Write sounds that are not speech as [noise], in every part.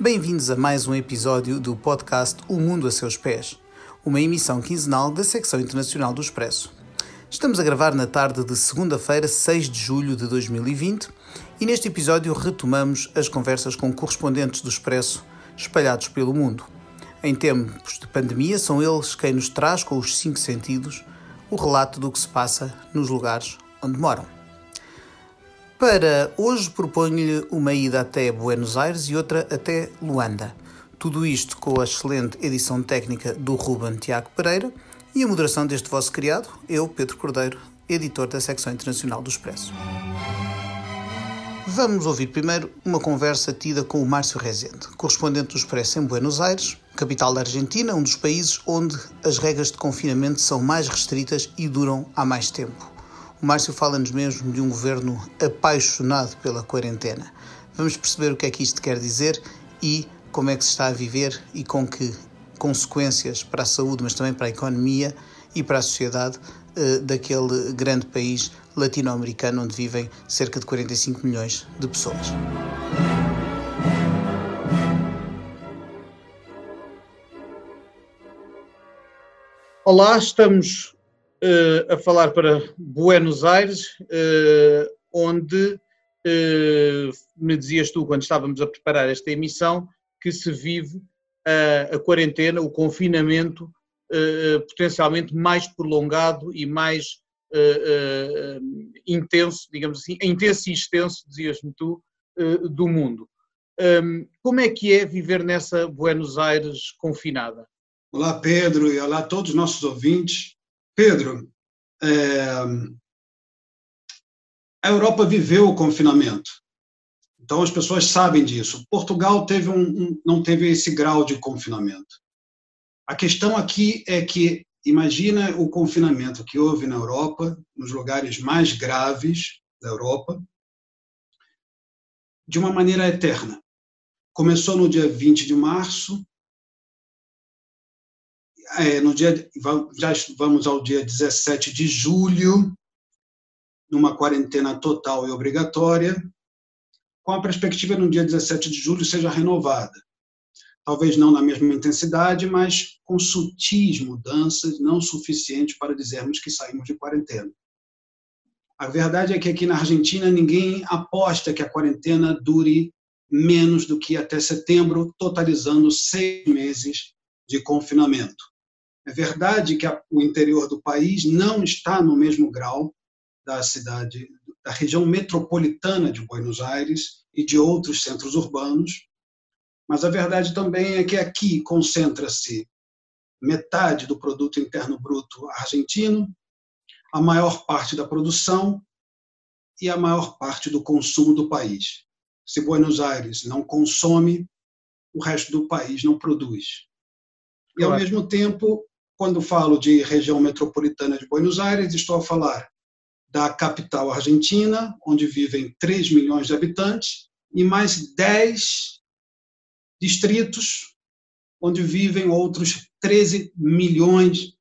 Bem-vindos a mais um episódio do podcast O Mundo a Seus Pés, uma emissão quinzenal da secção internacional do Expresso. Estamos a gravar na tarde de segunda-feira, 6 de julho de 2020, e neste episódio retomamos as conversas com correspondentes do Expresso espalhados pelo mundo. Em tempos de pandemia, são eles quem nos traz, com os cinco sentidos, o relato do que se passa nos lugares onde moram. Para hoje proponho-lhe uma ida até Buenos Aires e outra até Luanda. Tudo isto com a excelente edição técnica do Ruben Tiago Pereira e a moderação deste vosso criado, eu, Pedro Cordeiro, editor da secção internacional do Expresso. Vamos ouvir primeiro uma conversa tida com o Márcio Rezende, correspondente do Expresso em Buenos Aires, capital da Argentina, um dos países onde as regras de confinamento são mais restritas e duram há mais tempo. O Márcio fala-nos mesmo de um governo apaixonado pela quarentena. Vamos perceber o que é que isto quer dizer e como é que se está a viver e com que consequências para a saúde, mas também para a economia e para a sociedade uh, daquele grande país latino-americano onde vivem cerca de 45 milhões de pessoas. Olá, estamos uh, a falar para Buenos Aires, uh, onde uh, me dizias tu, quando estávamos a preparar esta emissão, que se vive a, a quarentena, o confinamento potencialmente mais prolongado e mais intenso, digamos assim, intenso e extenso, dizias-me tu, do mundo. Um, como é que é viver nessa Buenos Aires confinada? Olá, Pedro, e olá a todos os nossos ouvintes. Pedro, é, a Europa viveu o confinamento, então as pessoas sabem disso. Portugal teve um, um, não teve esse grau de confinamento. A questão aqui é que imagina o confinamento que houve na Europa, nos lugares mais graves da Europa, de uma maneira eterna. Começou no dia 20 de março, é, no dia, já vamos ao dia 17 de julho, numa quarentena total e obrigatória, com a perspectiva no dia 17 de julho seja renovada. Talvez não na mesma intensidade, mas com sutis mudanças, não suficientes para dizermos que saímos de quarentena. A verdade é que aqui na Argentina ninguém aposta que a quarentena dure menos do que até setembro, totalizando seis meses de confinamento. É verdade que a, o interior do país não está no mesmo grau da cidade, da região metropolitana de Buenos Aires e de outros centros urbanos, mas a verdade também é que aqui concentra-se metade do produto interno bruto argentino, a maior parte da produção e a maior parte do consumo do país. Se Buenos Aires não consome, o resto do país não produz. E, ao mesmo tempo, quando falo de região metropolitana de Buenos Aires, estou a falar da capital argentina, onde vivem 3 milhões de habitantes, e mais 10 distritos, onde vivem outros 13 milhões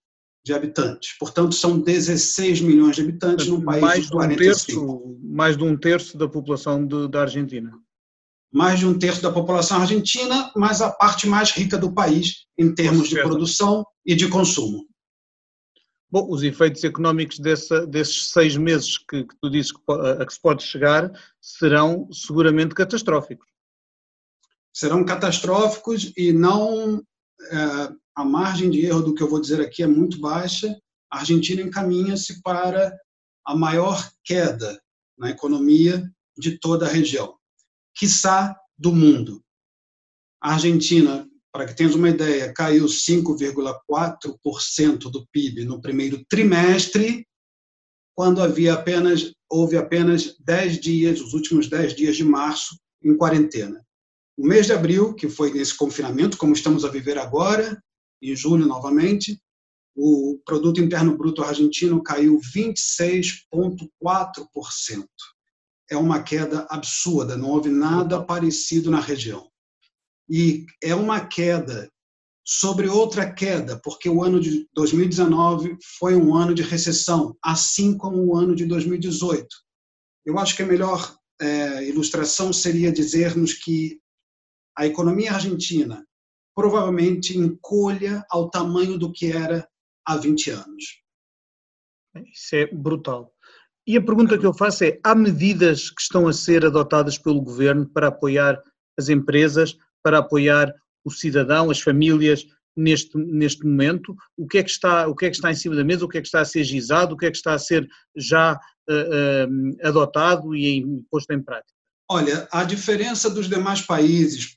de habitantes. Portanto, são 16 milhões de habitantes num país mais de 45. Um terço, mais de um terço da população de, da Argentina mais de um terço da população argentina, mas a parte mais rica do país em termos de produção e de consumo. Bom, os efeitos económicos dessa, desses seis meses que, que tu a, a que se pode chegar serão seguramente catastróficos. Serão catastróficos e não. É, a margem de erro do que eu vou dizer aqui é muito baixa. A Argentina encaminha-se para a maior queda na economia de toda a região quiçá do mundo. A Argentina, para que tenhas uma ideia, caiu 5,4% do PIB no primeiro trimestre, quando havia apenas houve apenas 10 dias, os últimos 10 dias de março, em quarentena. O mês de abril, que foi nesse confinamento, como estamos a viver agora, em julho novamente, o produto interno bruto argentino caiu 26,4% é uma queda absurda, não houve nada parecido na região. E é uma queda sobre outra queda, porque o ano de 2019 foi um ano de recessão, assim como o ano de 2018. Eu acho que a melhor é, ilustração seria dizermos que a economia argentina provavelmente encolha ao tamanho do que era há 20 anos. Isso é brutal. E a pergunta que eu faço é: há medidas que estão a ser adotadas pelo governo para apoiar as empresas, para apoiar o cidadão, as famílias neste, neste momento? O que, é que está, o que é que está em cima da mesa? O que é que está a ser gizado? O que é que está a ser já uh, uh, adotado e posto em prática? Olha, a diferença dos demais países,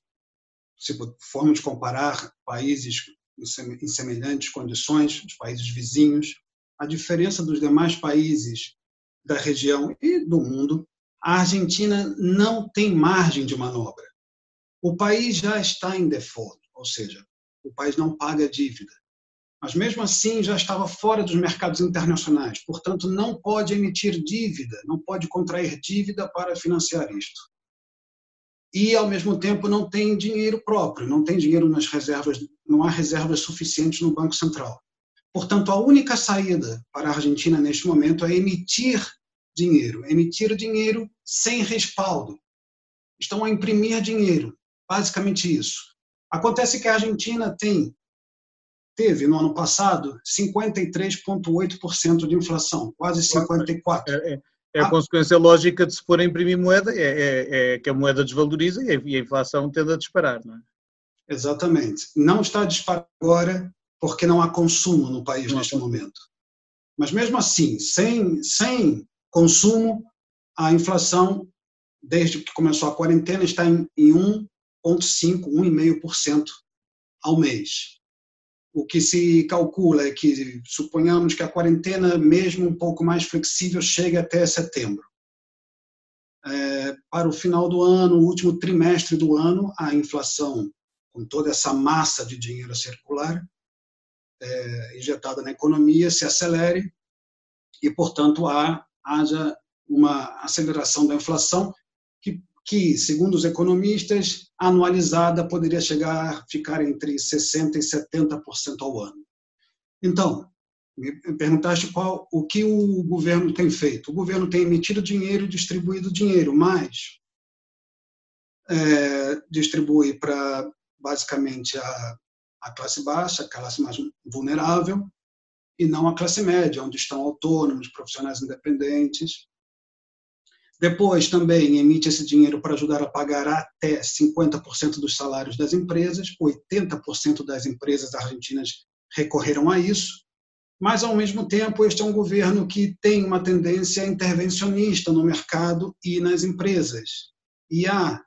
se formos comparar países em semelhantes condições, os países vizinhos, a diferença dos demais países da região e do mundo, a Argentina não tem margem de manobra. O país já está em default, ou seja, o país não paga dívida. Mas mesmo assim já estava fora dos mercados internacionais, portanto não pode emitir dívida, não pode contrair dívida para financiar isto. E ao mesmo tempo não tem dinheiro próprio, não tem dinheiro nas reservas, não há reservas suficientes no Banco Central. Portanto, a única saída para a Argentina neste momento é emitir dinheiro, emitir dinheiro sem respaldo. Estão a imprimir dinheiro, basicamente isso. Acontece que a Argentina tem teve no ano passado 53,8% de inflação, quase 54%. É, é, é a, a, consequência lógica de se pôr a imprimir moeda, é, é, é, que a moeda desvaloriza e a inflação tende a disparar, não é? Exatamente. Não está a disparar agora porque não há consumo no país neste momento. Mas mesmo assim, sem, sem consumo, a inflação, desde que começou a quarentena, está em, em 1,5%, 1,5% ao mês. O que se calcula é que, suponhamos que a quarentena, mesmo um pouco mais flexível, chegue até setembro. É, para o final do ano, o último trimestre do ano, a inflação, com toda essa massa de dinheiro circular, é, injetada na economia se acelere e, portanto, há, haja uma aceleração da inflação que, que, segundo os economistas, anualizada poderia chegar ficar entre 60% e 70% ao ano. Então, me perguntaste qual o que o governo tem feito. O governo tem emitido dinheiro e distribuído dinheiro, mas é, distribui para basicamente a a classe baixa, a classe mais vulnerável, e não a classe média, onde estão autônomos, profissionais independentes. Depois, também emite esse dinheiro para ajudar a pagar até 50% dos salários das empresas, 80% das empresas argentinas recorreram a isso, mas, ao mesmo tempo, este é um governo que tem uma tendência intervencionista no mercado e nas empresas. E há,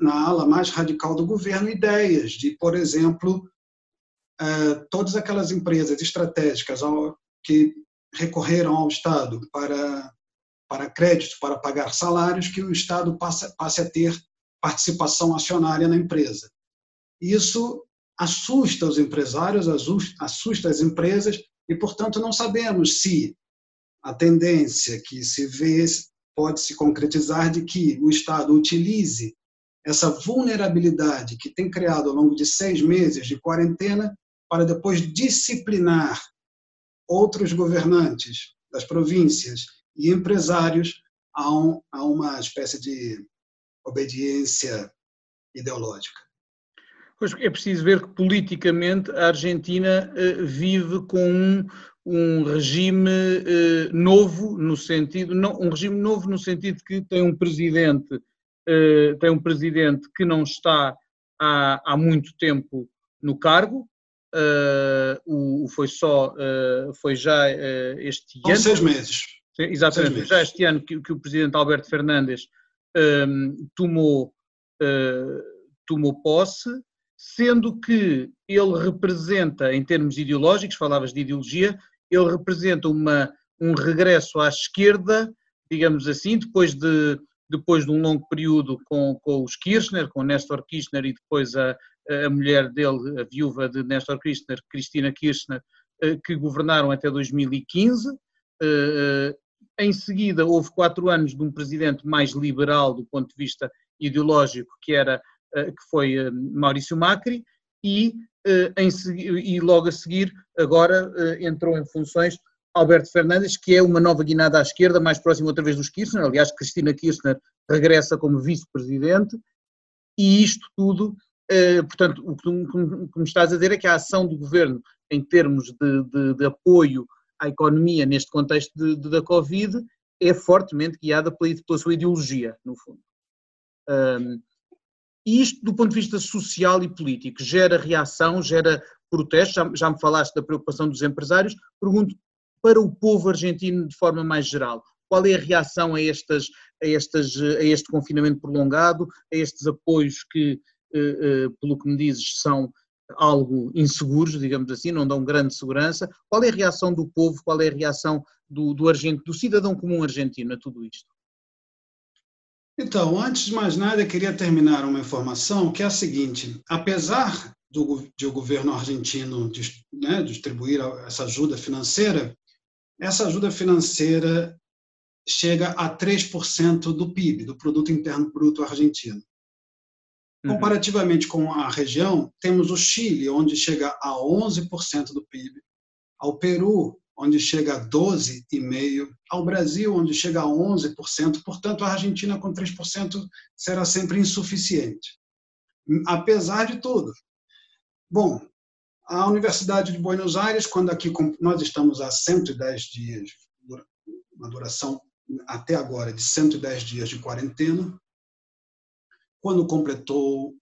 na ala mais radical do governo, ideias de, por exemplo, eh, todas aquelas empresas estratégicas que recorreram ao Estado para, para crédito, para pagar salários, que o Estado passe, a ter participação acionária na empresa. Isso assusta os empresários, assusta as empresas, e, portanto, não sabemos se a tendência que se vê pode se concretizar de que o Estado utilize essa vulnerabilidade que tem criado ao longo de seis meses de quarentena para depois disciplinar outros governantes das províncias e empresários a, um, a uma espécie de obediência ideológica. Pois é preciso ver que politicamente a Argentina uh, vive com um, um regime uh, novo no sentido não, um regime novo no sentido que tem um presidente uh, tem um presidente que não está há, há muito tempo no cargo uh, o, foi só, uh, foi já uh, este ano. seis meses. Exatamente, já este ano que, que, o presidente Alberto Fernandes um, tomou, tomou posse, sendo que ele representa, em termos ideológicos, falavas de ideologia, ele representa uma, um regresso à esquerda, digamos assim, depois de, depois de um longo período com, com os Kirchner, com Néstor Kirchner e depois a, a mulher dele, a viúva de Néstor Kirchner, Cristina Kirchner, eh, que governaram até 2015. Eh, eh, em seguida, houve quatro anos de um presidente mais liberal do ponto de vista ideológico, que, era, que foi Maurício Macri, e, em, e logo a seguir, agora entrou em funções Alberto Fernandes, que é uma nova guinada à esquerda, mais próximo outra vez dos Kirchner. Aliás, Cristina Kirchner regressa como vice-presidente, e isto tudo eh, portanto, o que me estás a dizer é que a ação do governo em termos de, de, de apoio à economia neste contexto de, da Covid é fortemente guiada pela, pela sua ideologia, no fundo. Um, e isto, do ponto de vista social e político, gera reação, gera protestos. Já, já me falaste da preocupação dos empresários. Pergunto para o povo argentino de forma mais geral. Qual é a reação a, estas, a, estas, a este confinamento prolongado, a estes apoios que, eh, eh, pelo que me dizes, são algo inseguros, digamos assim, não dão grande segurança. Qual é a reação do povo, qual é a reação do, do, argentino, do cidadão comum argentino a tudo isto? Então, antes de mais nada, queria terminar uma informação que é a seguinte: apesar do, de o governo argentino né, distribuir essa ajuda financeira, essa ajuda financeira chega a 3% do PIB, do Produto Interno Bruto Argentino. Uhum. Comparativamente com a região, temos o Chile, onde chega a 11% do PIB, ao Peru, onde chega a 12,5%, ao Brasil, onde chega a 11%, portanto, a Argentina com 3% será sempre insuficiente, apesar de tudo. Bom, a Universidade de Buenos Aires, quando aqui nós estamos há 110 dias, uma duração até agora de 110 dias de quarentena, quando completou,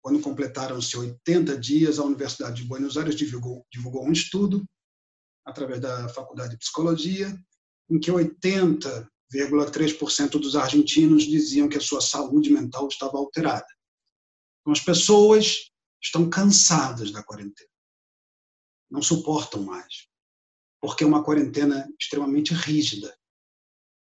quando completaram-se 80 dias, a Universidade de Buenos Aires divulgou, divulgou um estudo através da Faculdade de Psicologia, em que 80,3% dos argentinos diziam que a sua saúde mental estava alterada. Então, as pessoas estão cansadas da quarentena. Não suportam mais. Porque é uma quarentena extremamente rígida.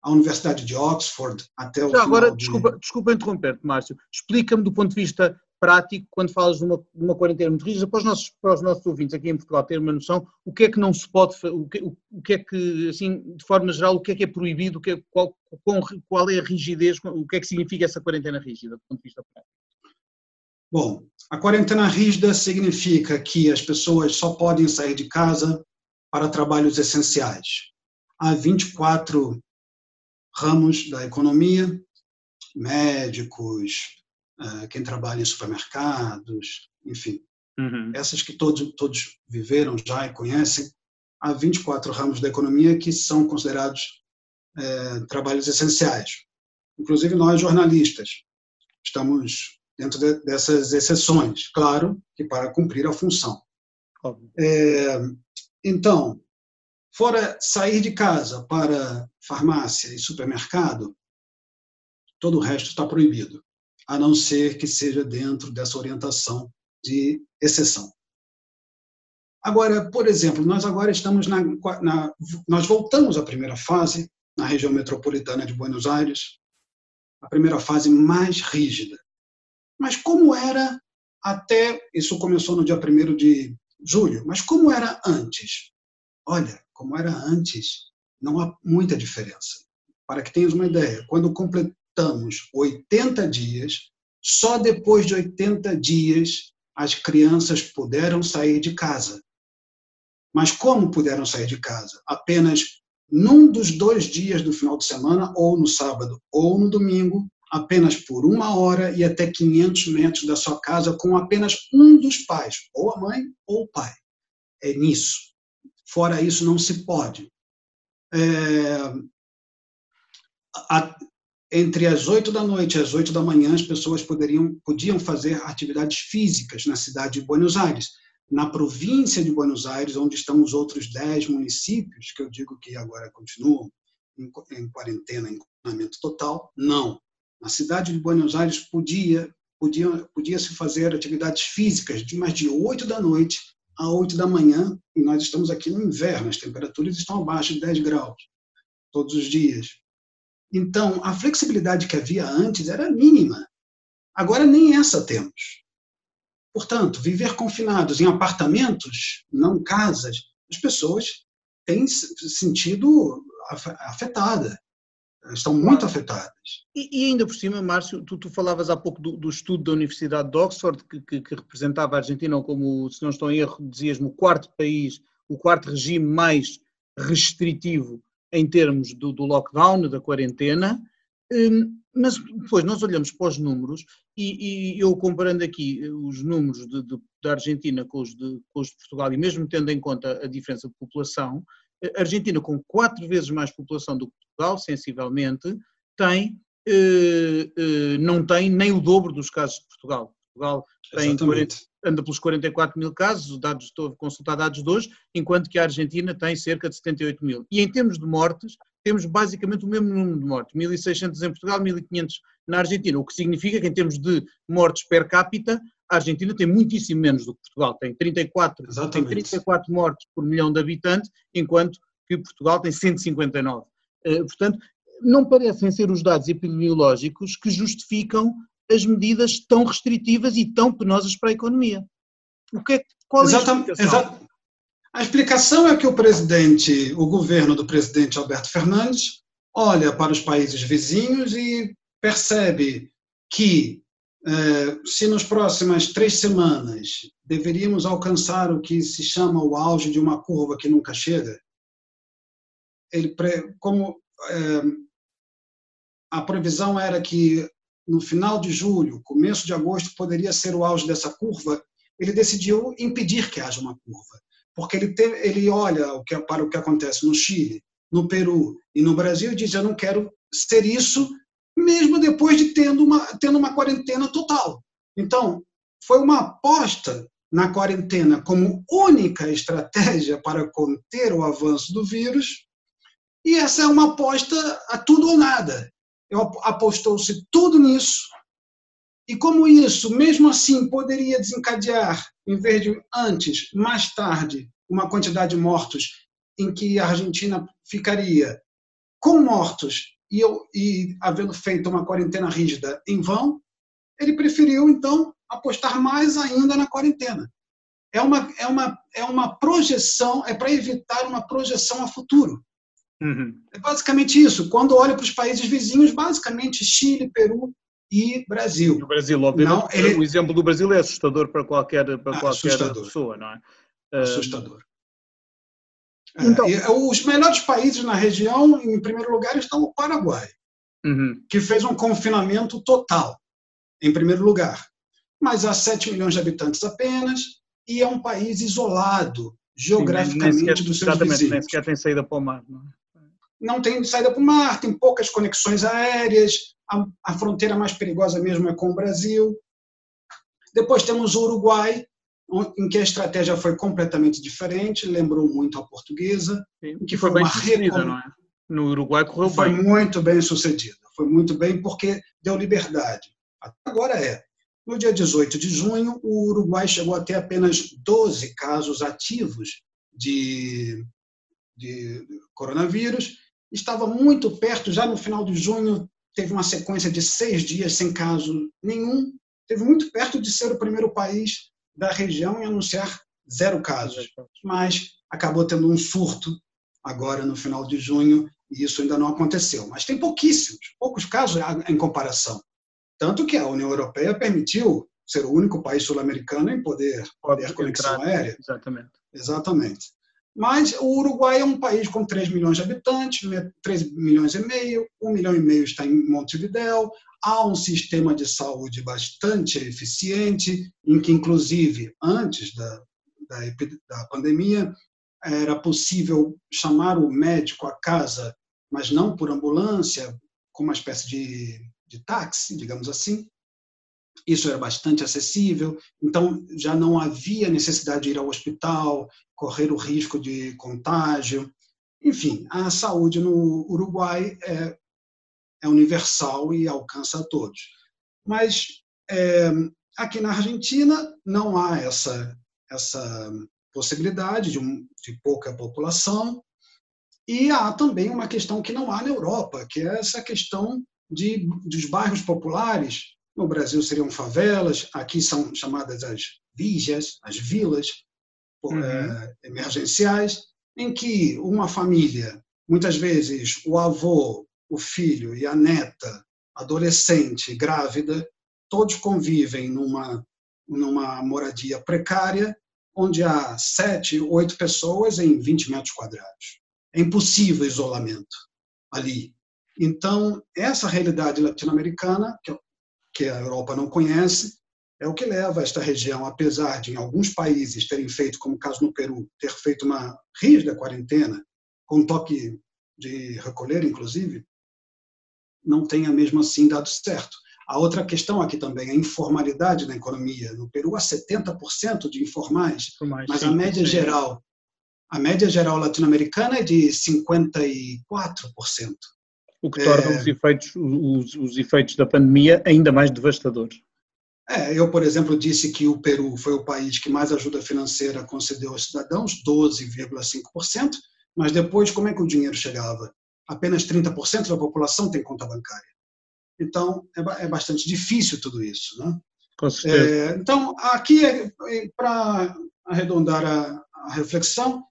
A Universidade de Oxford, até o. Já, agora, de... desculpa, desculpa interromper-te, Márcio. Explica-me do ponto de vista prático, quando falas de uma, de uma quarentena muito rígida, para os, nossos, para os nossos ouvintes aqui em Portugal terem uma noção, o que é que não se pode, o que, o, o que é que, assim, de forma geral, o que é que é proibido, o que é, qual, qual, qual é a rigidez, o que é que significa essa quarentena rígida, do ponto de vista prático? Bom, a quarentena rígida significa que as pessoas só podem sair de casa para trabalhos essenciais. Há 24 ramos da economia, médicos, ah, quem trabalha em supermercados, enfim, uhum. essas que todos, todos viveram já e conhecem, há 24 ramos da economia que são considerados é, trabalhos essenciais. Inclusive nós, jornalistas, estamos dentro de, dessas exceções, claro que para cumprir a função. É, então, fora sair de casa para farmácia e supermercado, todo o resto está proibido a não ser que seja dentro dessa orientação de exceção. Agora, por exemplo, nós agora estamos na, na, nós voltamos à primeira fase na região metropolitana de Buenos Aires, a primeira fase mais rígida. Mas como era até isso começou no dia 1 de julho, mas como era antes? Olha, como era antes, não há muita diferença. Para que tenhas uma ideia, quando completamos 80 dias, só depois de 80 dias as crianças puderam sair de casa. Mas como puderam sair de casa? Apenas num dos dois dias do final de semana, ou no sábado ou no domingo, apenas por uma hora e até 500 metros da sua casa, com apenas um dos pais, ou a mãe ou o pai. É nisso. Fora isso, não se pode. É, a, entre as 8 da noite e as 8 da manhã, as pessoas poderiam, podiam fazer atividades físicas na cidade de Buenos Aires. Na província de Buenos Aires, onde estão os outros 10 municípios, que eu digo que agora continuam em, em quarentena, em confinamento total, não. Na cidade de Buenos Aires podia, podia, podia se fazer atividades físicas de mais de 8 da noite a 8 da manhã, e nós estamos aqui no inverno, as temperaturas estão abaixo de 10 graus todos os dias. Então, a flexibilidade que havia antes era mínima. Agora, nem essa temos. Portanto, viver confinados em apartamentos, não casas, as pessoas têm sentido afetada. Estão muito afetadas. E, e, ainda por cima, Márcio, tu, tu falavas há pouco do, do, estudo da Universidade de Oxford, que, que, que, representava a Argentina como, se não estou em erro, dizias-me o quarto país, o quarto regime mais restritivo em termos do, do lockdown, da quarentena, hum, mas depois nós olhamos para os números e, e eu comparando aqui os números de, de, da Argentina com os, de, com os de Portugal e mesmo tendo em conta a diferença de população, a Argentina com quatro vezes mais população do que Portugal, sensivelmente, tem, eh, eh, não tem nem o dobro dos casos de Portugal. Portugal tem 40, anda pelos 44 mil casos, dados, estou a consultar dados de hoje, enquanto que a Argentina tem cerca de 78 mil. E em termos de mortes, temos basicamente o mesmo número de mortes, 1.600 em Portugal, 1.500 na Argentina, o que significa que em termos de mortes per capita, a Argentina tem muitíssimo menos do que Portugal, tem 34, tem 34 mortes por milhão de habitantes, enquanto que Portugal tem 159. Eh, portanto, não parecem ser os dados epidemiológicos que justificam as medidas tão restritivas e tão penosas para a economia. O que é, qual é a explicação? A explicação é que o presidente, o governo do presidente Alberto Fernandes, olha para os países vizinhos e percebe que se nas próximas três semanas deveríamos alcançar o que se chama o auge de uma curva que nunca chega, ele como eh, a previsão era que no final de julho, começo de agosto poderia ser o auge dessa curva, ele decidiu impedir que haja uma curva. Porque ele, ele olha o que, para o que acontece no Chile, no Peru e no Brasil e diz: Eu não quero ser isso, mesmo depois de tendo uma, tendo uma quarentena total. Então, foi uma aposta na quarentena como única estratégia para conter o avanço do vírus, e essa é uma aposta a tudo ou nada. Apostou-se tudo nisso, e como isso, mesmo assim, poderia desencadear em vez de antes, mais tarde, uma quantidade de mortos em que a Argentina ficaria com mortos e, eu, e havendo feito uma quarentena rígida em vão, ele preferiu, então, apostar mais ainda na quarentena. É uma, é uma, é uma projeção, é para evitar uma projeção a futuro. Uhum. É basicamente isso. Quando olha para os países vizinhos, basicamente Chile, Peru, e Brasil. O Brasil, obviamente, não, ele... o exemplo do Brasil é assustador para qualquer, para ah, qualquer pessoa, não é? Assustador. É, então, é, os melhores países na região, em primeiro lugar, estão o Paraguai, uhum. que fez um confinamento total, em primeiro lugar. Mas há 7 milhões de habitantes apenas, e é um país isolado, geograficamente, Sim, sequer, dos seus vizinhos. Nem sequer tem saída para o mar. Não, é? não tem saída para o mar, tem poucas conexões aéreas, a, a fronteira mais perigosa mesmo é com o Brasil. Depois temos o Uruguai, em que a estratégia foi completamente diferente, lembrou muito a portuguesa, Sim, que foi, foi bem sucedida, não é? No Uruguai correu foi bem. Foi muito bem sucedida, foi muito bem porque deu liberdade. Agora é. No dia 18 de junho, o Uruguai chegou a ter apenas 12 casos ativos de, de coronavírus, estava muito perto, já no final de junho, teve uma sequência de seis dias sem caso nenhum, teve muito perto de ser o primeiro país da região em anunciar zero casos, mas acabou tendo um surto agora no final de junho e isso ainda não aconteceu. Mas tem pouquíssimos, poucos casos em comparação. Tanto que a União Europeia permitiu ser o único país sul-americano em poder ter conexão aérea. Exatamente. Exatamente. Mas o Uruguai é um país com 3 milhões de habitantes, 3 milhões e meio, 1 milhão e meio está em Montevidéu, há um sistema de saúde bastante eficiente, em que, inclusive, antes da, da, da pandemia, era possível chamar o médico à casa, mas não por ambulância, com uma espécie de, de táxi, digamos assim. Isso era bastante acessível, então já não havia necessidade de ir ao hospital, correr o risco de contágio. Enfim, a saúde no Uruguai é, é universal e alcança a todos. Mas é, aqui na Argentina não há essa, essa possibilidade de, um, de pouca população. E há também uma questão que não há na Europa, que é essa questão de, dos bairros populares. No Brasil seriam favelas, aqui são chamadas as vigas, as vilas, uhum. é, emergenciais, em que uma família, muitas vezes o avô, o filho e a neta, adolescente, grávida, todos convivem numa, numa moradia precária, onde há sete, oito pessoas em 20 metros quadrados. É impossível isolamento ali. Então, essa realidade latino-americana, que a Europa não conhece, é o que leva esta região, apesar de em alguns países terem feito, como o caso no Peru, ter feito uma rígida quarentena, com toque de recolher, inclusive, não tenha mesmo assim dado certo. A outra questão aqui também é a informalidade na economia. No Peru, há 70% de informais, mas a média geral, a média geral latino-americana é de 54%. O que torna é... os, efeitos, os, os efeitos da pandemia ainda mais devastadores. É, eu, por exemplo, disse que o Peru foi o país que mais ajuda financeira concedeu aos cidadãos, 12,5%, mas depois como é que o dinheiro chegava? Apenas 30% da população tem conta bancária. Então, é, é bastante difícil tudo isso. Né? Com certeza. É, então, aqui, é, é para arredondar a, a reflexão,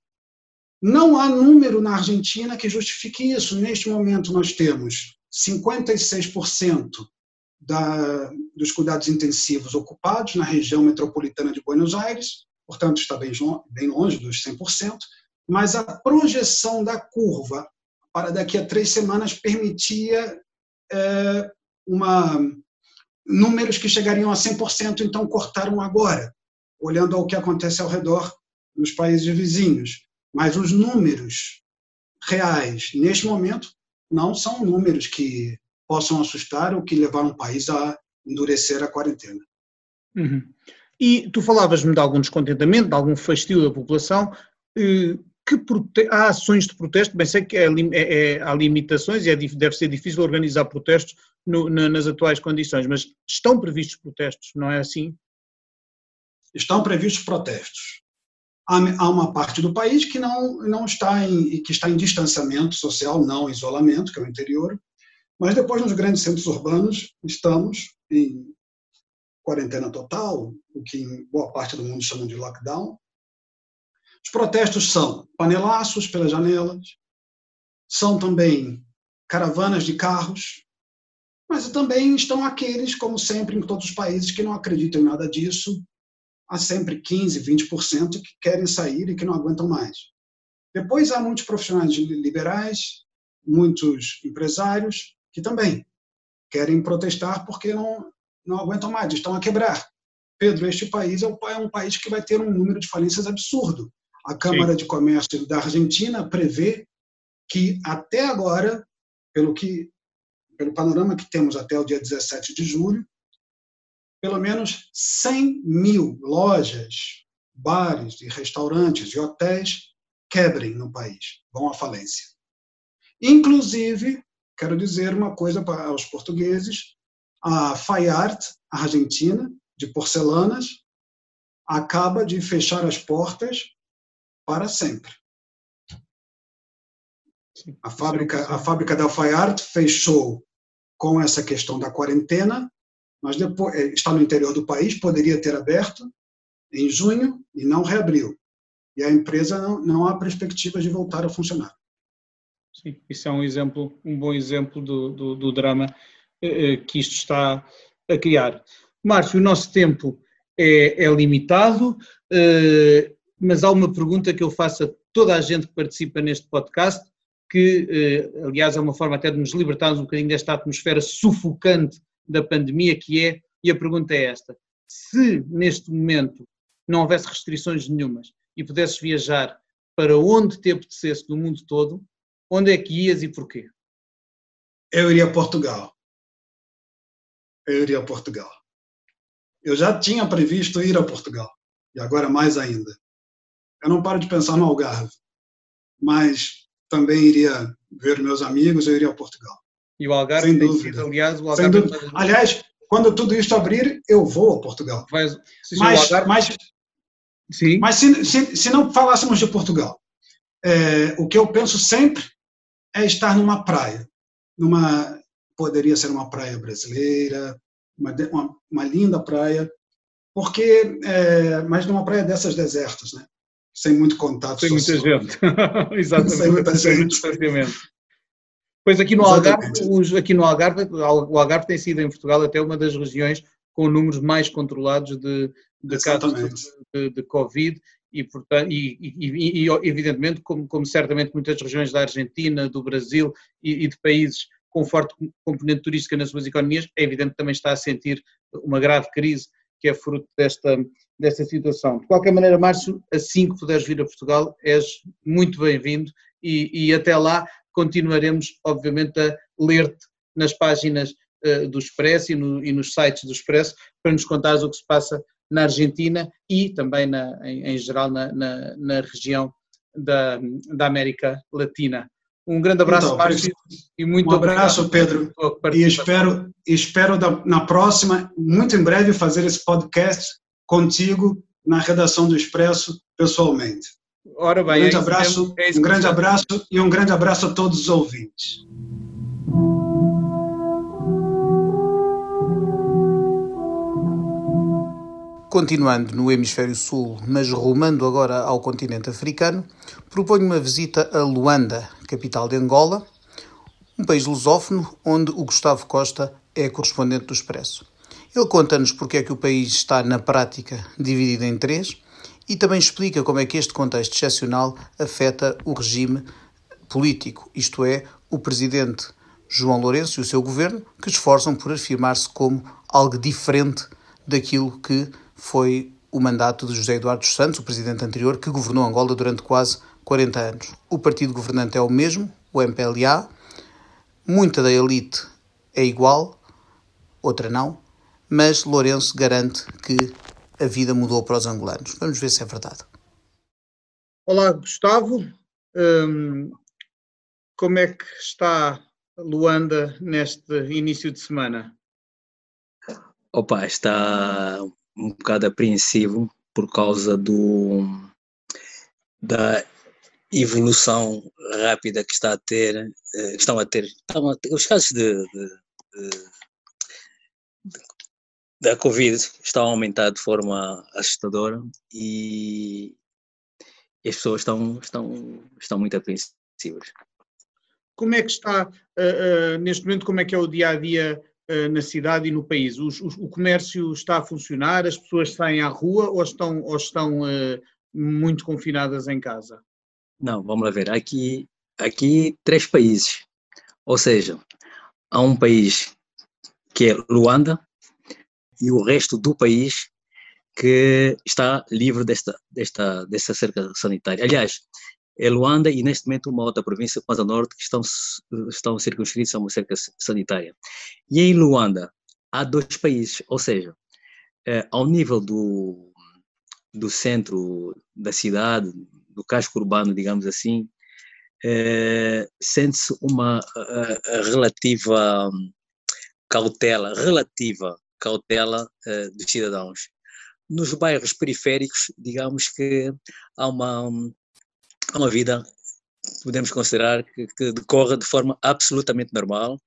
não há número na Argentina que justifique isso. Neste momento, nós temos 56% da, dos cuidados intensivos ocupados na região metropolitana de Buenos Aires, portanto, está bem, bem longe dos 100%, mas a projeção da curva para daqui a três semanas permitia é, uma, números que chegariam a 100%, então cortaram agora, olhando ao que acontece ao redor nos países vizinhos. Mas os números reais, neste momento, não são números que possam assustar ou que levaram o país a endurecer a quarentena. Uhum. E tu falavas-me de algum descontentamento, de algum fastio da população. Eh, que há ações de protesto, bem sei que é, é, é, há limitações e é, deve ser difícil organizar protestos no, na, nas atuais condições, mas estão previstos protestos, não é assim? Estão previstos protestos. Há, uma parte do país que não, não está em, que está em distanciamento social, não isolamento, que é o interior, mas depois nos grandes centros urbanos estamos em quarentena total, o que em boa parte do mundo chamam de lockdown, os protestos são panelaços pelas janelas, são também caravanas de carros, mas também estão aqueles, como sempre em todos os países, que não acreditam em nada disso. Há sempre 15%, 20% que querem sair e que não aguentam mais. Depois há muitos profissionais liberais, muitos empresários que também querem protestar porque não, não aguentam mais, estão a quebrar. Pedro, este país é um país que vai ter um número de falências absurdo. A Câmara Sim. de Comércio da Argentina prevê que até agora, pelo que pelo panorama que temos até o dia 17 de julho, pelo menos 100 mil lojas, bares e restaurantes e hotéis quebrem no país, vão à falência. Inclusive, quero dizer uma coisa para aos portugueses, a Fayard, argentina, de porcelanas, acaba de fechar as portas para sempre. A fábrica, a fábrica da Alfaiate fechou com essa questão da quarentena, mas depois eh, está no interior do país, poderia ter aberto em junho e não reabriu. E a empresa não, não há perspectivas de voltar a funcionar. Sim, isso é um exemplo, um bom exemplo do, do, do drama eh, eh que isto está a criar. Márcio, o nosso tempo é, é limitado. Mas há uma pergunta que eu faço a toda a gente que participa neste podcast, que, aliás, é uma forma até de nos libertarmos um bocadinho desta atmosfera sufocante da pandemia, que é, e a pergunta é esta: se neste momento não houvesse restrições nenhumas e pudesses viajar para onde te apetecesse no mundo todo, onde é que ias e porquê? Eu iria a Portugal. Eu iria a Portugal. Eu já tinha previsto ir a Portugal, e agora mais ainda. Eu não paro de pensar no Algarve, mas também iria ver meus amigos, eu iria a Portugal. E o Algarve Sem dúvida. Sido, aliás, o Algarve... É aliás, quando tudo isto abrir, eu vou a Portugal. Mas, mas, Algarve... mas, Sim. mas se, se, se, não falássemos de Portugal, é, o que eu penso sempre é estar numa praia, numa poderia ser uma praia brasileira, uma, uma, uma linda praia, porque é, mas numa praia dessas desertas, né? sem muito contato sem social. muita gente. [laughs] Exatamente. sem muita gente. Pois aqui no Algarve, os, aqui no Algarve, o Algarve tem sido em Portugal até uma das regiões com números mais controlados de, de casos de, de, Covid e, portanto, e, e, e evidentemente, como, como, certamente muitas regiões da Argentina, do Brasil e, de países com forte componente turística nas suas economias, é evidente que também está a sentir uma grave crise que é fruto desta, desta situação. De qualquer maneira, Márcio, assim que puderes vir a Portugal, és muito bem-vindo e, e, até lá continuaremos, obviamente, a ler-te nas páginas uh, do Expresso e, no, e, nos sites do Expresso para nos contares o que se passa na Argentina e também na, em, em geral na, na, na, região da, da América Latina. Um grande abraço, então, Márcio, e muito um abraço, Pedro. E espero, espero na próxima, muito em breve, fazer esse podcast contigo na redação do Expresso pessoalmente. Ora bem, um grande é abraço, é um grande abraço e um grande abraço a todos os ouvintes. Continuando no hemisfério sul, mas rumando agora ao continente africano, proponho uma visita a Luanda, capital de Angola, um país lusófono onde o Gustavo Costa é correspondente do Expresso. Ele conta-nos porque é que o país está, na prática, dividido em três e também explica como é que este contexto excepcional afeta o regime político, isto é, o presidente João Lourenço e o seu governo, que esforçam por afirmar-se como algo diferente daquilo que foi o mandato de José Eduardo dos Santos, o presidente anterior, que governou Angola durante quase 40 anos. O partido governante é o mesmo, o MPLA. Muita da elite é igual, outra não, mas Lourenço garante que a vida mudou para os angolanos. Vamos ver se é verdade. Olá, Gustavo. Hum, como é que está Luanda neste início de semana? Opa, está um bocado apreensivo por causa do da evolução rápida que está a ter, eh, estão a ter, estão a ter os casos de, de, de, da Covid estão a aumentar de forma assustadora e as pessoas estão, estão, estão muito apreensivas. Como é que está, uh, uh, neste momento, como é que é o dia a dia eh, na cidade e no país? O, comércio está a funcionar? As pessoas saem à rua ou estão, ou estão uh, muito confinadas em casa? Não, vamos lá ver. Aqui, aqui três países. Ou seja, há um país que é Luanda e o resto do país que está livre desta, desta, desta cerca sanitária. Aliás, é Luanda e neste momento uma outra província, mais a norte, que estão, estão circunscritos a uma cerca sanitária. E em Luanda há dois países, ou seja, é, ao nível do, do centro da cidade, do casco urbano, digamos assim, é, sente-se uma a relativa cautela, relativa cautela uh, dos cidadãos. Nos bairros periféricos, digamos que há uma, uma vida, podemos considerar, que, que decorre de forma absolutamente normal.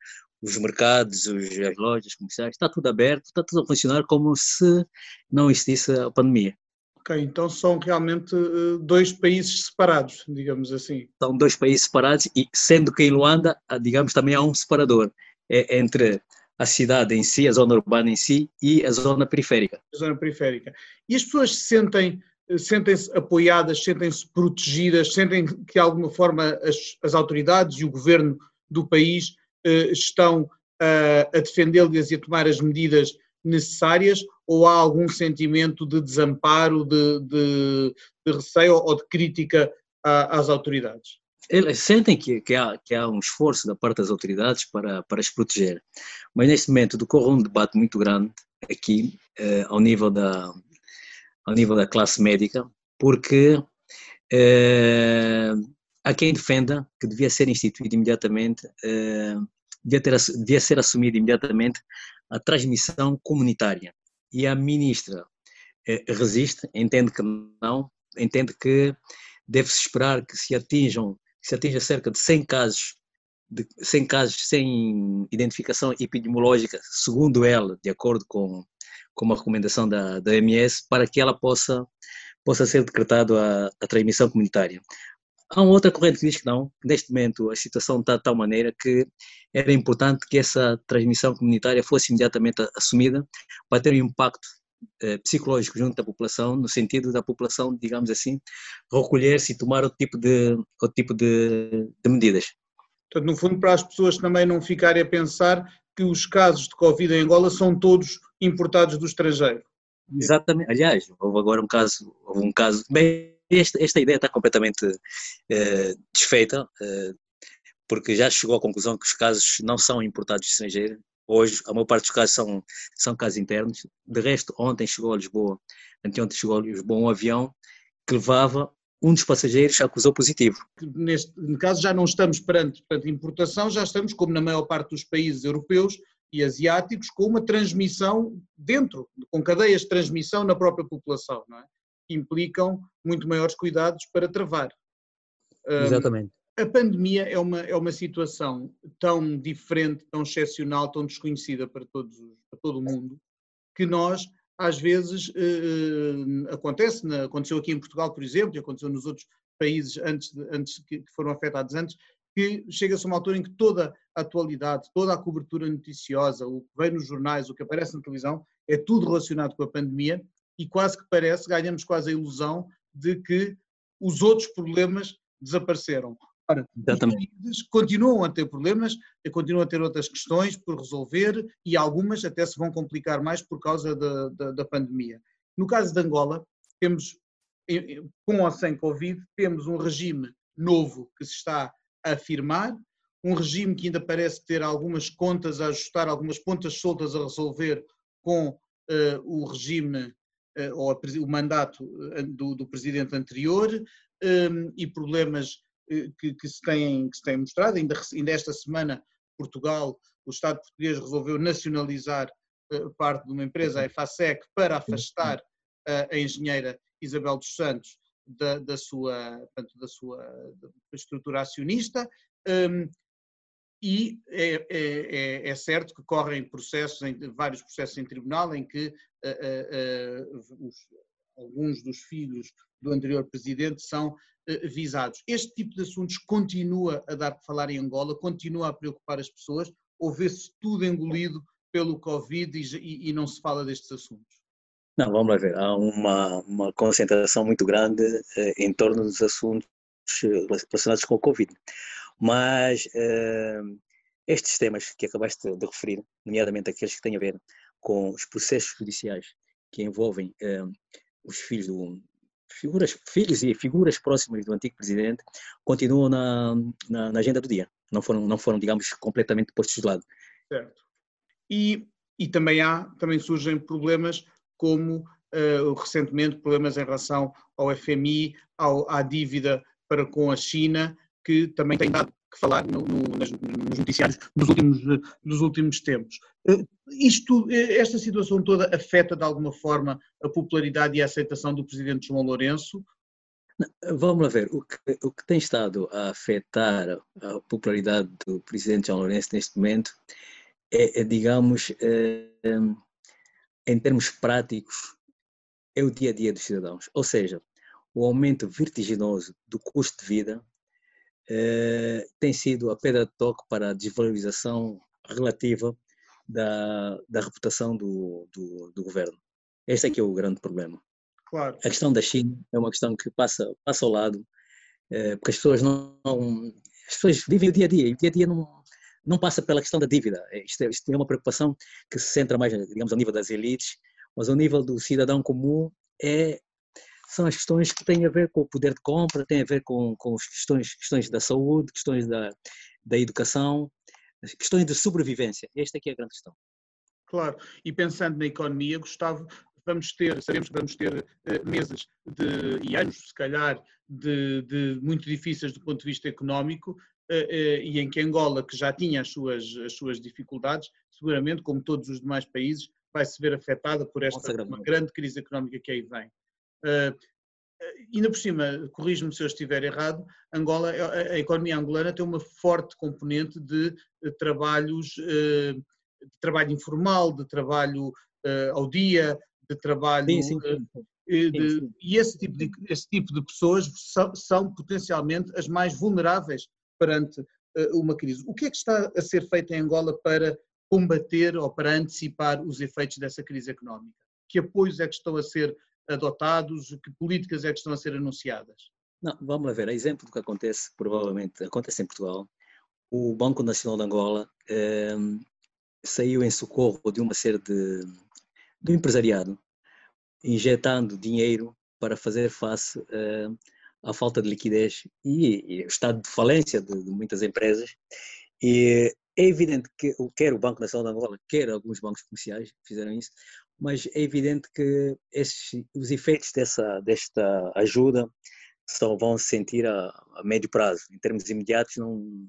Os mercados, os, as lojas comerciais, está tudo aberto, está tudo a funcionar como se não existisse a pandemia. Ok, então são realmente eh, dois países separados, digamos assim. São dois países separados e sendo que em Luanda, digamos, também há um separador é, entre a cidade em si, a zona urbana em si e a zona periférica. A zona periférica. E as pessoas se sentem sentem-se apoiadas, sentem-se protegidas, sentem que de alguma forma as, as autoridades e o governo do país eh, estão uh, a defendê-las e a tomar as medidas necessárias ou há algum sentimento de desamparo, de, de, de receio ou de crítica a, às autoridades? Eles sentem que, que, há, que há um esforço da parte das autoridades para, para as proteger, mas neste momento decorre um debate muito grande aqui, eh, ao nível da, ao nível da classe médica, porque eh, há quem defenda que devia ser instituído imediatamente, eh, devia, ter, devia ser assumida imediatamente a transmissão comunitária. E a ministra eh, resiste, entende que não, entende que deve-se esperar que se atinjam, que se atinja cerca de 100 casos de 100 casos sem identificação epidemiológica, segundo ela, de acordo com como a recomendação da, da OMS, para que ela possa, possa ser decretado a, transmissão comunitária. Há uma outra corrente que diz que não, neste momento a situação está de tal maneira que era importante que essa transmissão comunitária fosse imediatamente assumida para ter um impacto psicológico junto da população, no sentido da população, digamos assim, recolher-se e tomar outro tipo de, outro tipo de, de medidas. Portanto, no fundo, para as pessoas também não ficarem a pensar que os casos de Covid em Angola são todos importados do estrangeiro. Exatamente. Aliás, houve agora um caso, houve um caso. Bem, esta, esta ideia está completamente eh, desfeita, eh, porque já chegou à conclusão que os casos não são importados do estrangeiro. Hoje, a maior parte dos casos são, são casos internos. De resto, ontem chegou a Lisboa, anteontem chegou a Lisboa um avião que levava um dos passageiros acusou positivo. Neste caso já não estamos perante, perante importação, já estamos, como na maior parte dos países europeus e asiáticos, com uma transmissão dentro, com cadeias de transmissão na própria população, não é? que implicam muito maiores cuidados para travar. Exatamente. Um, a pandemia é uma, é uma situação tão diferente, tão excepcional, tão desconhecida para, todos, para todo o mundo, que nós às vezes uh, acontece, na, aconteceu aqui em Portugal, por exemplo, e aconteceu nos outros países antes, de, antes que, que, foram afetados antes, que chega-se a uma altura em que toda a atualidade, toda a cobertura noticiosa, o que vem nos jornais, o que aparece na televisão, é tudo relacionado com a pandemia e quase que parece, ganhamos quase a ilusão de que os outros problemas desapareceram. Ora, os continuam a ter problemas, continuam a ter outras questões por resolver e algumas até se vão complicar mais por causa da, da, da pandemia. No caso de Angola, temos, com ou sem Covid, temos um regime novo que se está a afirmar, um regime que ainda parece ter algumas contas a ajustar, algumas pontas soltas a resolver com uh, o regime uh, ou a, o mandato eh, do, do presidente anterior um, e problemas que, que, se têm, que se têm mostrado. Ainda, ainda esta semana, Portugal, o Estado português resolveu nacionalizar uh, parte de uma empresa, a EFASEC, para afastar uh, a engenheira Isabel dos Santos da, da, sua, portanto, da sua estrutura acionista. Um, e é, é, é, é, certo que correm processos, em, vários processos em tribunal, em que uh, os, alguns dos filhos do anterior presidente são eh, visados. Este tipo de assuntos continua a dar que falar em Angola, continua a preocupar as pessoas, ou vê-se tudo engolido pelo Covid e, e, não se fala destes assuntos? Não, vamos lá ver. Há uma, uma concentração muito grande eh, em torno dos assuntos eh, relacionados com o Covid. Mas eh, estes temas que acabaste de referir, nomeadamente aqueles que têm a ver com os processos judiciais que envolvem eh, os filhos do, figuras, filhos e figuras próximas do antigo presidente continuam na, na, na, agenda do dia. Não foram, não foram, digamos, completamente postos de lado. Certo. E, e também há, também surgem problemas como uh, recentemente problemas em relação ao FMI, ao, à dívida para com a China, que também tem dado que falar no, no, nos noticiários dos últimos, dos últimos tempos. Eh, isto, eh, esta situação toda afeta de alguma forma a popularidade e a aceitação do presidente João Lourenço? Vamos lá ver, o que, o que tem estado a afetar a popularidade do presidente João Lourenço neste momento é, é digamos, é, em termos práticos, é o dia a dia dos cidadãos. Ou seja, o aumento vertiginoso do custo de vida tem sido a pedra de toque para a desvalorização relativa da, da reputação do, do, do governo. Este é que é o grande problema. Claro. A questão da China é uma questão que passa, passa ao lado, eh, porque as pessoas não, não, As pessoas vivem o dia a dia, e o dia a dia não, não passa pela questão da dívida. É, isto é, isto é uma preocupação que se centra mais, digamos, ao nível das elites, mas ao nível do cidadão comum é são as questões que têm a ver com o poder de compra, têm a ver com, com as questões, questões da saúde, questões da, da educação, questões de sobrevivência. Esta aqui é a grande questão. Claro, e pensando na economia, Gustavo, vamos ter, sabemos que vamos ter uh, meses de, e anos, se calhar, de, de, muito difíceis do ponto de vista económico, uh, uh, e em que Angola, que já tinha as suas, as suas dificuldades, seguramente, como todos os demais países, vai se ver afetada por esta grande crise económica que aí vem. Ainda por cima, corrijo-me se eu estiver errado, Angola, a, economia angolana tem uma forte componente de, de trabalhos, uh, de trabalho informal, de trabalho uh, ao dia, de trabalho. Sim, sim, sim. De, e esse tipo, de, esse tipo de pessoas são, são potencialmente as mais vulneráveis perante uma crise. O que é que está a ser feito em Angola para combater ou para antecipar os efeitos dessa crise económica? Que apoios é que estão a ser adotados? Que políticas é que estão a ser anunciadas? Não, vamos lá ver. A exemplo do que acontece, provavelmente, acontece em Portugal. o Banco Nacional de Angola eh, saiu em socorro de uma série de do empresariado, injetando dinheiro para fazer face uh, à falta de liquidez e, e estado de falência de, de, muitas empresas. E é evidente que quer o Banco Nacional de Angola, quer alguns bancos comerciais fizeram isso, mas é evidente que esses, os efeitos dessa, desta ajuda só vão se sentir a, a médio prazo. Em termos imediatos, não,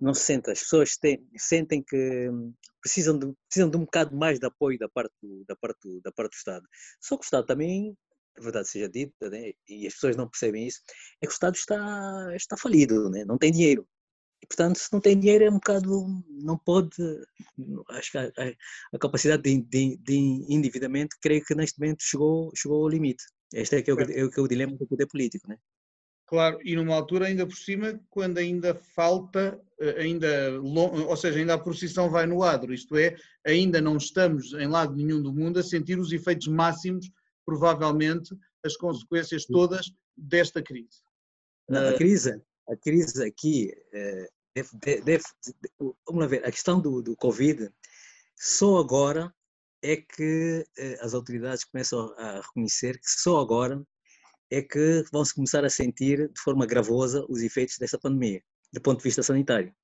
não se sente. As pessoas têm, sentem que precisam de, precisam de um bocado mais de apoio da parte do, da parte do, da parte do Estado. Só que o Estado também, a verdade seja dita, né, e as pessoas não percebem isso, é que o Estado está, está falido, né, não tem dinheiro. E, portanto, se não tem dinheiro, é um bocado. Não pode. Acho que a, a, a capacidade de, de, de, endividamento, creio que neste momento chegou, chegou ao limite. Este é que é, o, é, é o dilema do poder político. Né? Claro, e numa altura ainda por cima, quando ainda falta, eh, ainda, ou seja, ainda a procissão vai no adro, isto é, ainda não estamos em lado nenhum do mundo a sentir os efeitos máximos, provavelmente, as consequências todas desta crise. Não, a eh, crise, a crise aqui, eh, deve, deve, vamos ver, a questão do, do Covid, só agora é que as autoridades começam a reconhecer que só agora é que vão se começar a sentir de forma gravosa os efeitos desta pandemia, do ponto de vista sanitário.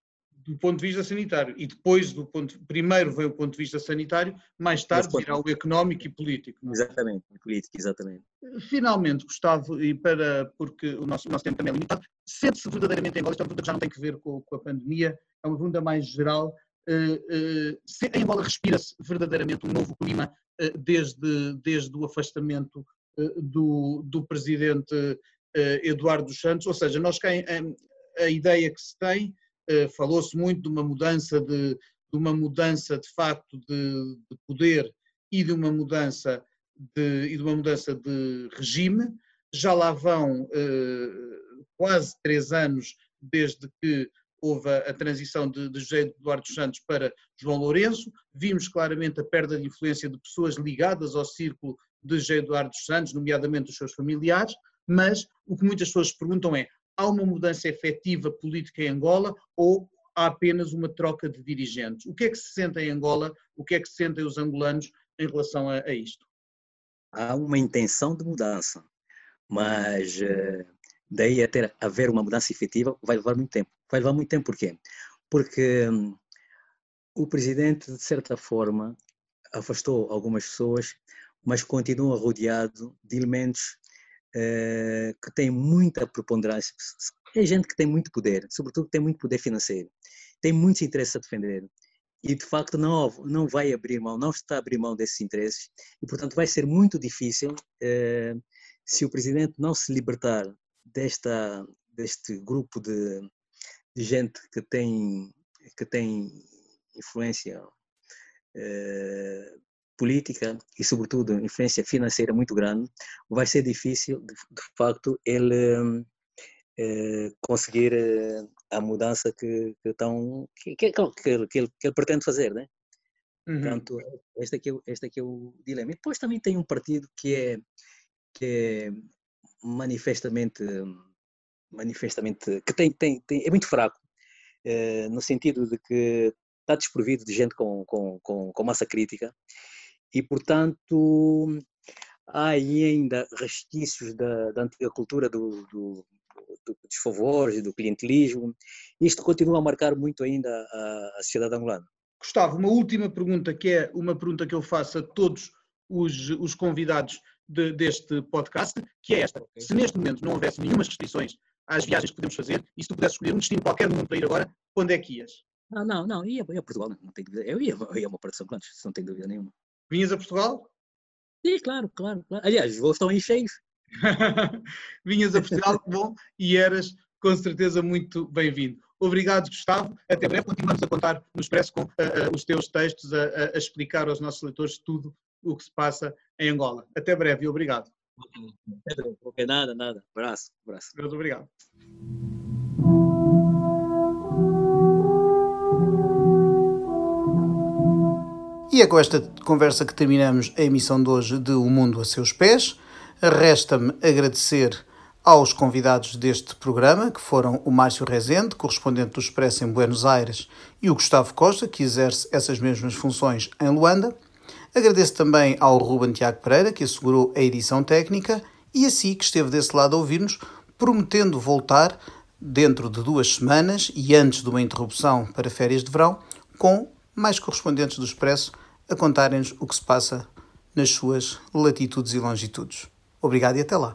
Do ponto de vista sanitário. E depois, do ponto, primeiro veio o ponto de vista sanitário, mais tarde virá o económico e político. É? Exatamente, político, exatamente. Finalmente, Gustavo, e para, porque o nosso, o nosso tempo também é limitado, sente-se verdadeiramente em Angola, isto é uma pergunta que já não tem que ver com, com a pandemia, é uma pergunta mais geral, Uh, uh, se em Angola respira-se verdadeiramente um novo clima uh, desde, desde o afastamento do, do presidente Eduardo dos Santos, ou seja, nós quem, a ideia que se tem, falou-se muito de uma mudança de, de uma mudança de facto de, de, poder e de uma mudança de, e de uma mudança de regime. Já lá vão eh, quase três anos desde que houve a, transição de, de, José Eduardo Santos para João Lourenço. Vimos claramente a perda de influência de pessoas ligadas ao círculo de José Eduardo Santos, nomeadamente os seus familiares, mas o que muitas pessoas perguntam é: há uma mudança efetiva política em Angola ou há apenas uma troca de dirigentes? O que é que se sente em Angola? O que é que se sentem os angolanos em relação a, a isto? Há uma intenção de mudança, mas eh, daí a ter haver uma mudança efetiva vai levar muito tempo. Vai levar muito tempo porquê? Porque hum, o presidente, de certa forma, afastou algumas pessoas mas continua rodeado de elementos uh, que têm muita preponderância. É gente que tem muito poder, sobretudo tem muito poder financeiro, tem muitos interesses a defender e de facto não, não vai abrir mão, não está a abrir mão desses interesses e portanto vai ser muito difícil uh, se o presidente não se libertar desta, deste grupo de, de gente que tem, que tem influência uh, política e, sobretudo, influência financeira muito grande, vai ser difícil, de, de facto, ele eh, conseguir eh, a mudança que, que, tão, que, que, que, ele, que, ele, que ele pretende fazer, né? Uhum. Portanto, este aqui, é este aqui é o dilema. E depois também tem um partido que é, que é manifestamente, manifestamente que tem, tem, tem, é muito fraco, eh, no sentido de que está desprovido de gente com, com, com, com massa crítica e, portanto, há ainda resquícios da, da antiga cultura do, do, do, dos favores e do clientelismo. Isto continua a marcar muito ainda a, a sociedade angolana. Gustavo, uma última pergunta, que é uma pergunta que eu faço a todos os, os convidados de, deste podcast, que é esta. Se neste momento não houvesse nenhuma restrições às viagens que podemos fazer, e se tu pudesses escolher um destino qualquer no mundo para ir agora, onde é que ias? Não, não, não, ia, ia a Portugal, não, não tenho dúvida. Eu ia, eu ia a uma parte de São Clantes, não tenho dúvida nenhuma. Vinhas a Portugal? Sim, claro, claro. claro. Aliás, os voos estão aí cheios. [laughs] Vinhas a Portugal, bom, e eras com certeza muito bem-vindo. Obrigado, Gustavo. Até breve. Continuamos a contar no Expresso com uh, uh, os teus textos, a, a, a, explicar aos nossos leitores tudo o que se passa em Angola. Até breve e obrigado. Ok, nada, nada. Abraço, abraço. Muito obrigado. E é com esta conversa que terminamos a emissão de hoje de O Mundo a Seus Pés. Resta-me agradecer aos convidados deste programa, que foram o Márcio Rezende, correspondente do Expresso em Buenos Aires, e o Gustavo Costa, que exerce essas mesmas funções em Luanda. Agradeço também ao Ruben Tiago Pereira, que assegurou a edição técnica, e a si, que esteve desse lado a ouvir-nos, prometendo voltar dentro de duas semanas e antes de uma interrupção para férias de verão, com mais correspondentes do Expresso a contarem-nos o que se passa nas suas latitudes e longitudes. Obrigado e até lá.